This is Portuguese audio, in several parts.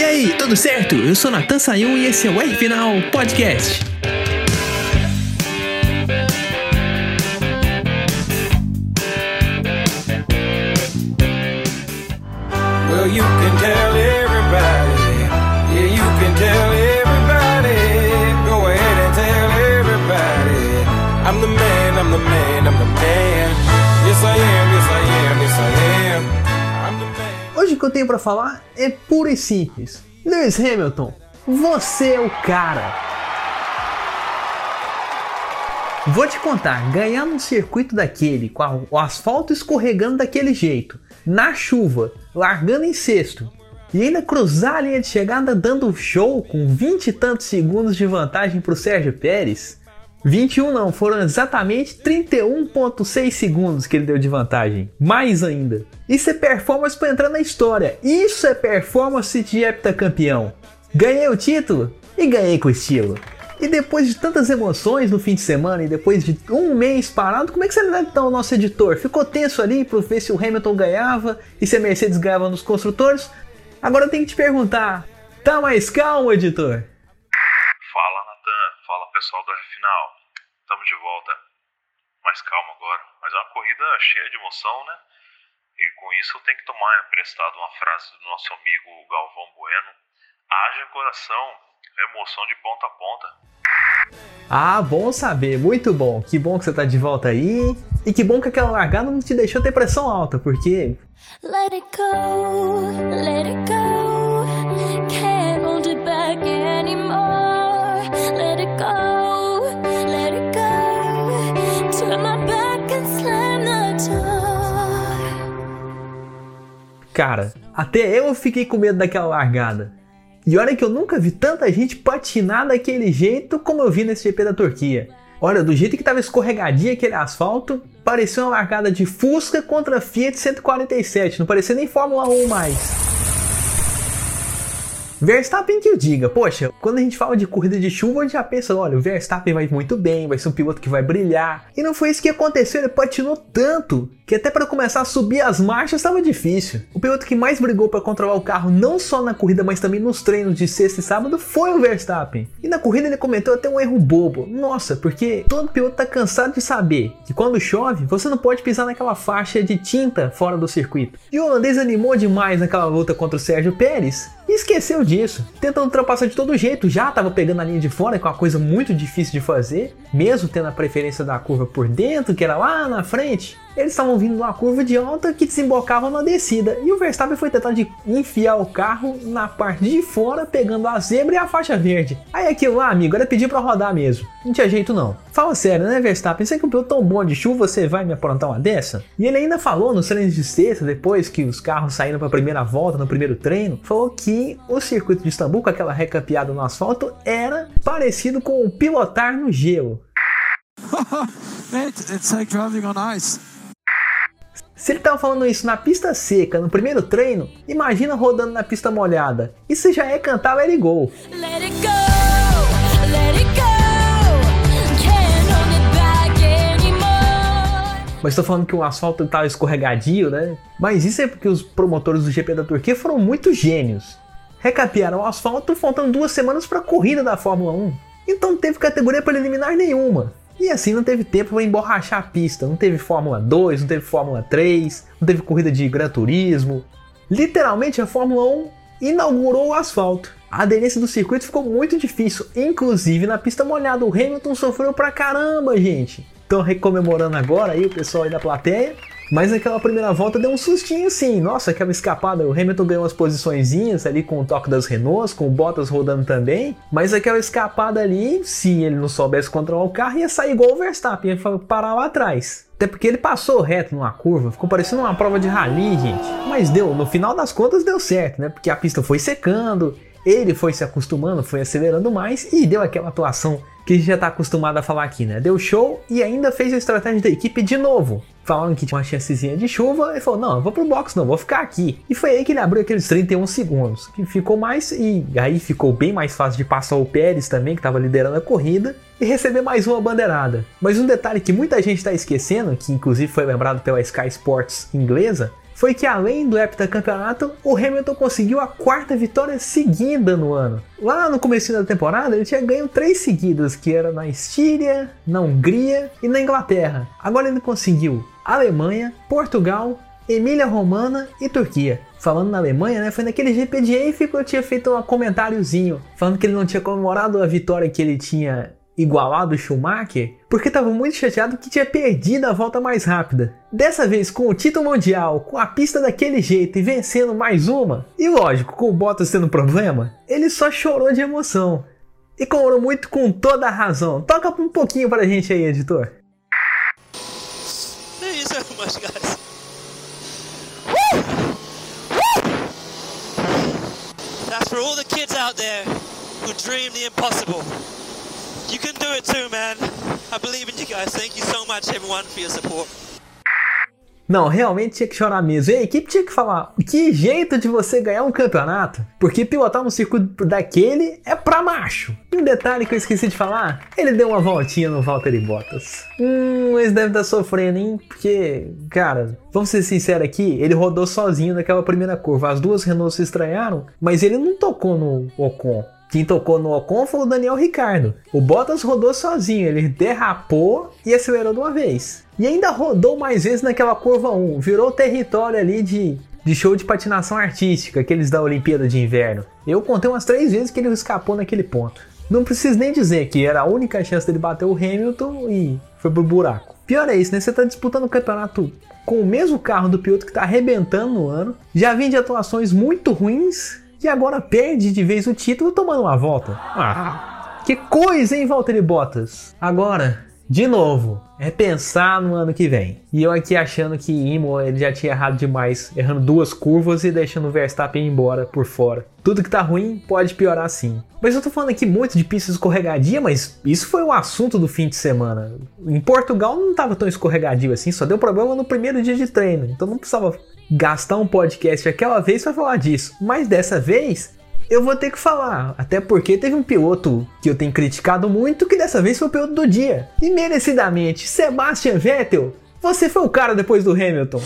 E aí, tudo certo? Eu sou Natan Sayun e esse é o R Final Podcast. Well, you can tell que eu tenho pra falar é puro e simples. Lewis Hamilton, você é o cara. Vou te contar, ganhar num circuito daquele, com a- o asfalto escorregando daquele jeito, na chuva, largando em sexto, e ainda cruzar a linha de chegada dando show com 20 e tantos segundos de vantagem pro Sérgio Pérez. 21 não, foram exatamente 31.6 segundos que ele deu de vantagem. Mais ainda. Isso é performance para entrar na história. Isso é performance de heptacampeão. Ganhei o título e ganhei com estilo. E depois de tantas emoções no fim de semana e depois de um mês parado, como é que você lembra então o nosso editor? Ficou tenso ali para ver se o Hamilton ganhava e se a Mercedes ganhava nos construtores? Agora eu tenho que te perguntar, tá mais calmo, editor? Fala Natan, fala pessoal Final. Estamos de volta. Mais calma agora. Mas é uma corrida cheia de emoção, né? E com isso eu tenho que tomar emprestado uma frase do nosso amigo Galvão Bueno. Haja coração, emoção de ponta a ponta. Ah, bom saber, muito bom. Que bom que você tá de volta aí. E que bom que aquela largada não te deixou ter pressão alta, porque Let it go, let it go. Can't hold it back anymore. Let it go, Cara, até eu fiquei com medo daquela largada. E olha que eu nunca vi tanta gente patinar daquele jeito como eu vi nesse GP da Turquia. Olha, do jeito que tava escorregadinho aquele asfalto, parecia uma largada de Fusca contra Fiat 147, não parecia nem Fórmula 1 mais. Verstappen que o diga, poxa, quando a gente fala de corrida de chuva, a gente já pensa, olha, o Verstappen vai muito bem, vai ser um piloto que vai brilhar. E não foi isso que aconteceu, ele patinou tanto que até para começar a subir as marchas estava difícil. O piloto que mais brigou para controlar o carro, não só na corrida, mas também nos treinos de sexta e sábado, foi o Verstappen. E na corrida ele cometeu até um erro bobo. Nossa, porque todo piloto tá cansado de saber que quando chove, você não pode pisar naquela faixa de tinta fora do circuito. E o holandês animou demais naquela luta contra o Sérgio Pérez e esqueceu disso, tentando ultrapassar de todo jeito, já estava pegando a linha de fora, que é uma coisa muito difícil de fazer, mesmo tendo a preferência da curva por dentro, que era lá na frente. Eles estavam vindo numa curva de alta que desembocava na descida, e o Verstappen foi tentar de enfiar o carro na parte de fora, pegando a zebra e a faixa verde. Aí aquilo lá, amigo, era pedir para rodar mesmo. Não tinha jeito não. Fala sério, né, Verstappen? Você que um piloto tão bom de chuva, você vai me aprontar uma dessa? E ele ainda falou nos treinos de sexta, depois que os carros saíram para a primeira volta, no primeiro treino, falou que o circuito de Istambul, com aquela recapeada no asfalto, era parecido com o pilotar no gelo. Mate, it's like driving on ice. Se ele tava falando isso na pista seca, no primeiro treino, imagina rodando na pista molhada. Isso já é cantar Let It Go. Let it go, let it go. Mas tô falando que o asfalto tava escorregadio, né? Mas isso é porque os promotores do GP da Turquia foram muito gênios. Recapearam o asfalto faltando duas semanas para a corrida da Fórmula 1. Então não teve categoria preliminar nenhuma. E assim não teve tempo para emborrachar a pista. Não teve Fórmula 2, não teve Fórmula 3, não teve corrida de Gran Turismo. Literalmente a Fórmula 1 inaugurou o asfalto. A aderência do circuito ficou muito difícil, inclusive na pista molhada. O Hamilton sofreu pra caramba, gente. Estão recomemorando agora aí o pessoal aí da plateia. Mas naquela primeira volta deu um sustinho sim. Nossa, aquela escapada. O Hamilton ganhou umas posiçõezinhas ali com o toque das Renaults, com o Bottas rodando também. Mas aquela escapada ali, se ele não soubesse controlar o carro, ia sair igual o Verstappen, ia parar lá atrás. Até porque ele passou reto numa curva, ficou parecendo uma prova de rally, gente. Mas deu, no final das contas deu certo, né? Porque a pista foi secando, ele foi se acostumando, foi acelerando mais e deu aquela atuação que a gente já tá acostumado a falar aqui, né? Deu show e ainda fez a estratégia da equipe de novo. Falaram que tinha uma chancezinha de chuva, ele falou: Não, eu vou pro box, não, vou ficar aqui. E foi aí que ele abriu aqueles 31 segundos, que ficou mais e aí ficou bem mais fácil de passar o Pérez também, que estava liderando a corrida, e receber mais uma bandeirada. Mas um detalhe que muita gente está esquecendo, que inclusive foi lembrado pela Sky Sports inglesa, foi que além do heptacampeonato, o Hamilton conseguiu a quarta vitória seguida no ano. Lá no começo da temporada, ele tinha ganho três seguidas, que era na Estíria, na Hungria e na Inglaterra. Agora ele conseguiu Alemanha, Portugal, Emília Romana e Turquia. Falando na Alemanha, né, foi naquele GP de Eiffel que eu tinha feito um comentáriozinho, falando que ele não tinha comemorado a vitória que ele tinha igualado o Schumacher, porque estava muito chateado que tinha perdido a volta mais rápida. Dessa vez, com o título mundial, com a pista daquele jeito e vencendo mais uma, e lógico, com o Bottas tendo problema, ele só chorou de emoção. E comemorou muito com toda a razão. Toca um pouquinho pra gente aí, editor. Thank you so much, guys. That's for all the kids out there who dream the impossible. You can do it too, man. I believe in you guys. Thank you so much, everyone, for your support. Não, realmente tinha que chorar mesmo. E a equipe tinha que falar: que jeito de você ganhar um campeonato? Porque pilotar um circuito daquele é pra macho. E um detalhe que eu esqueci de falar: ele deu uma voltinha no Valtteri Bottas. Hum, eles devem estar sofrendo, hein? Porque, cara, vamos ser sinceros aqui: ele rodou sozinho naquela primeira curva. As duas Renault se estranharam, mas ele não tocou no Ocon. Quem tocou no Ocon foi o Daniel Ricardo. O Bottas rodou sozinho, ele derrapou e acelerou de uma vez. E ainda rodou mais vezes naquela curva 1, virou território ali de, de show de patinação artística, aqueles da Olimpíada de Inverno. Eu contei umas três vezes que ele escapou naquele ponto. Não preciso nem dizer que era a única chance dele bater o Hamilton e foi pro buraco. Pior é isso, né? Você tá disputando o campeonato com o mesmo carro do piloto que tá arrebentando no ano, já vem de atuações muito ruins e agora perde de vez o título tomando uma volta. Ah, que coisa, hein, Valtteri Bottas? Agora, de novo, é pensar no ano que vem. E eu aqui achando que Imo ele já tinha errado demais, errando duas curvas e deixando o Verstappen embora por fora. Tudo que tá ruim pode piorar sim. Mas eu tô falando aqui muito de pista escorregadia, mas isso foi o assunto do fim de semana. Em Portugal não tava tão escorregadio assim, só deu problema no primeiro dia de treino. Então não precisava gastar um podcast aquela vez para falar disso. Mas dessa vez eu vou ter que falar, até porque teve um piloto que eu tenho criticado muito que dessa vez foi o piloto do dia. E merecidamente, Sebastian Vettel, você foi o cara depois do Hamilton.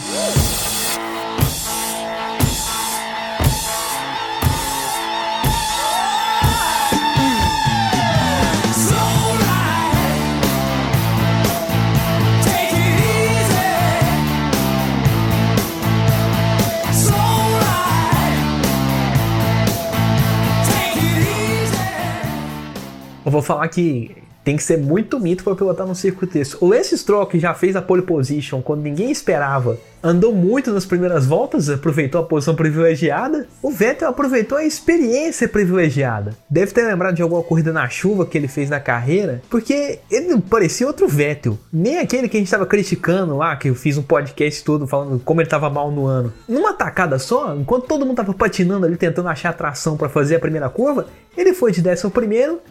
Vou falar que tem que ser muito mito para pilotar num circuito desse. O Lance Stroll, que já fez a pole position quando ninguém esperava, andou muito nas primeiras voltas, aproveitou a posição privilegiada. O Vettel aproveitou a experiência privilegiada. Deve ter lembrado de alguma corrida na chuva que ele fez na carreira, porque ele parecia outro Vettel. Nem aquele que a gente estava criticando lá, que eu fiz um podcast todo falando como ele estava mal no ano. Numa tacada só, enquanto todo mundo estava patinando ali tentando achar tração para fazer a primeira curva, ele foi de 11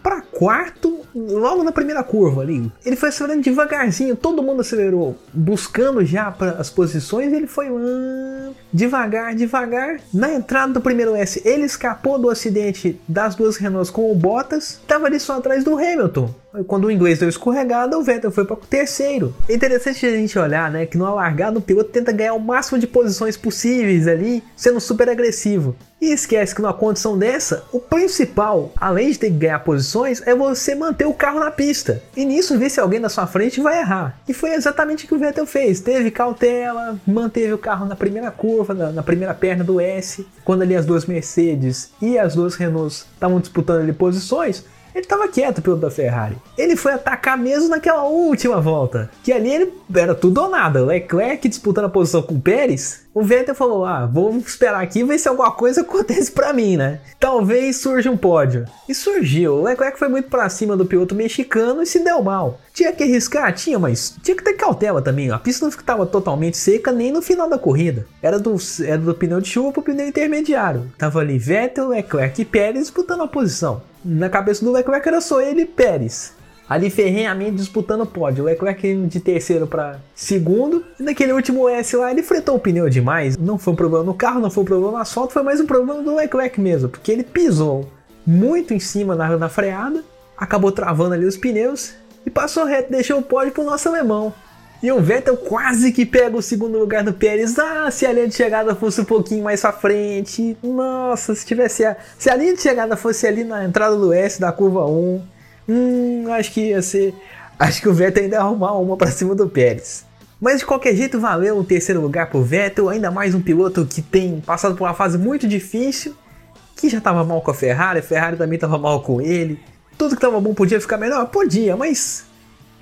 para quarto logo na primeira curva ali. Ele foi acelerando devagarzinho, todo mundo acelerou, buscando já para as posições. Ele foi hum, devagar, devagar. Na entrada do primeiro S, ele escapou do acidente das duas Renaults com o Bottas, estava ali só atrás do Hamilton. Quando o inglês deu escorregada, o Vettel foi para o terceiro. É interessante a gente olhar, né, que no alargado o piloto tenta ganhar o máximo de posições possíveis ali, sendo super agressivo. E esquece que numa condição dessa, o principal, além de ter que ganhar posições, é você manter o carro na pista. E nisso ver se alguém na sua frente vai errar. E foi exatamente o que o Vettel fez. Teve cautela, manteve o carro na primeira curva, na, na primeira perna do S. Quando ali as duas Mercedes e as duas Renaults estavam disputando ali posições, ele estava quieto pelo da Ferrari. Ele foi atacar mesmo naquela última volta. Que ali ele era tudo ou nada. Leclerc disputando a posição com o Pérez. O Vettel falou: Ah, vou esperar aqui ver se alguma coisa acontece para mim, né? Talvez surja um pódio. E surgiu. O Leclerc foi muito para cima do piloto mexicano e se deu mal. Tinha que arriscar? Tinha, mas tinha que ter cautela também. A pista não ficava totalmente seca nem no final da corrida. Era do, era do pneu de chuva pro pneu intermediário. Tava ali Vettel, Leclerc e Pérez disputando a posição. Na cabeça do Leclerc era só ele e Pérez. Ali ferrenhamente disputando o pódio. O Leclerc de terceiro para segundo. E naquele último S lá, ele fretou o pneu demais. Não foi um problema no carro, não foi um problema no asfalto, foi mais um problema do Leclerc mesmo. Porque ele pisou muito em cima na, na freada, acabou travando ali os pneus e passou reto, deixou o pódio pro nosso alemão. E o Vettel quase que pega o segundo lugar do Pérez. Ah, se a linha de chegada fosse um pouquinho mais pra frente. Nossa, se tivesse a, se a linha de chegada fosse ali na entrada do S da curva 1. Hum, acho que ia ser. Acho que o Vettel ainda ia arrumar uma pra cima do Pérez. Mas de qualquer jeito valeu o terceiro lugar pro Vettel, ainda mais um piloto que tem passado por uma fase muito difícil, que já tava mal com a Ferrari, a Ferrari também tava mal com ele. Tudo que tava bom podia ficar melhor? Podia, mas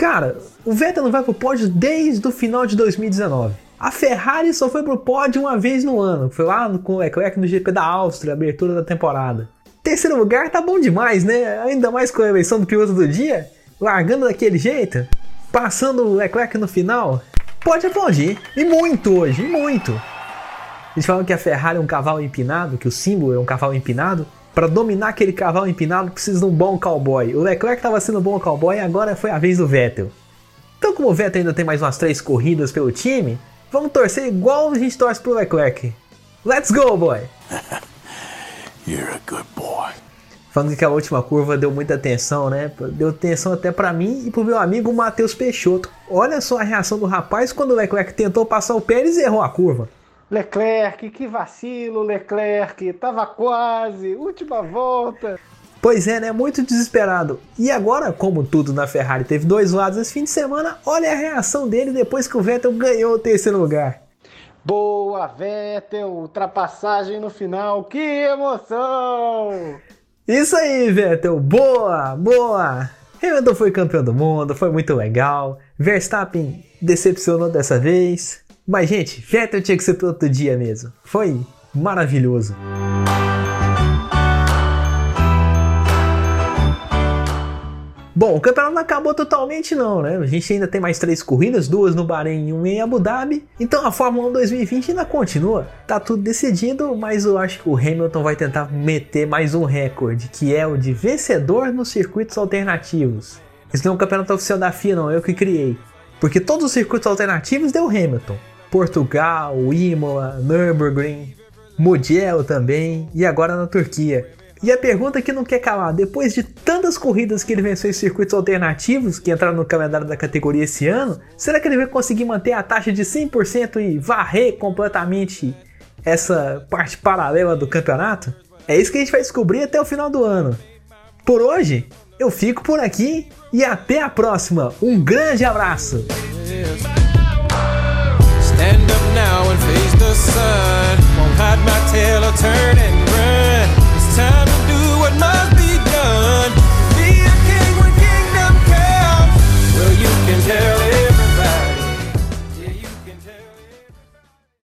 Cara, o Vettel não vai pro pódio desde o final de 2019. A Ferrari só foi pro pódio uma vez no ano, foi lá com o Leclerc no GP da Áustria, abertura da temporada. Terceiro lugar tá bom demais, né? Ainda mais com a eleição do piloto do dia, largando daquele jeito, passando o Leclerc no final. Pode aplaudir, e muito hoje, e muito. Eles falam que a Ferrari é um cavalo empinado, que o símbolo é um cavalo empinado. Para dominar aquele cavalo empinado precisa de um bom cowboy. O Leclerc estava sendo um bom cowboy e agora foi a vez do Vettel. Então, como o Vettel ainda tem mais umas três corridas pelo time, vamos torcer igual a gente torce pro Leclerc. Let's go, boy! You're a good boy. Falando que aquela última curva deu muita atenção, né? Deu atenção até para mim e pro meu amigo Matheus Peixoto. Olha só a reação do rapaz quando o Leclerc tentou passar o Pérez e errou a curva. Leclerc, que vacilo, Leclerc, tava quase, última volta. Pois é, né? Muito desesperado. E agora, como tudo na Ferrari teve dois lados esse fim de semana, olha a reação dele depois que o Vettel ganhou o terceiro lugar. Boa, Vettel, ultrapassagem no final, que emoção! Isso aí, Vettel, boa, boa! Hamilton foi campeão do mundo, foi muito legal. Verstappen decepcionou dessa vez. Mas, gente, Vettel tinha que ser todo dia mesmo. Foi maravilhoso. Bom, o campeonato não acabou totalmente não, né? A gente ainda tem mais três corridas, duas no Bahrein e uma em Abu Dhabi. Então a Fórmula 1 2020 ainda continua. Tá tudo decidido, mas eu acho que o Hamilton vai tentar meter mais um recorde, que é o de vencedor nos circuitos alternativos. Isso não é um campeonato oficial da FIA, não, é eu que criei. Porque todos os circuitos alternativos deu Hamilton. Portugal, Imola, Nürburgring, Mugello também e agora na Turquia. E a pergunta que não quer calar, depois de tantas corridas que ele venceu em circuitos alternativos, que entraram no calendário da categoria esse ano, será que ele vai conseguir manter a taxa de 100% e varrer completamente essa parte paralela do campeonato? É isso que a gente vai descobrir até o final do ano. Por hoje, eu fico por aqui e até a próxima. Um grande abraço! time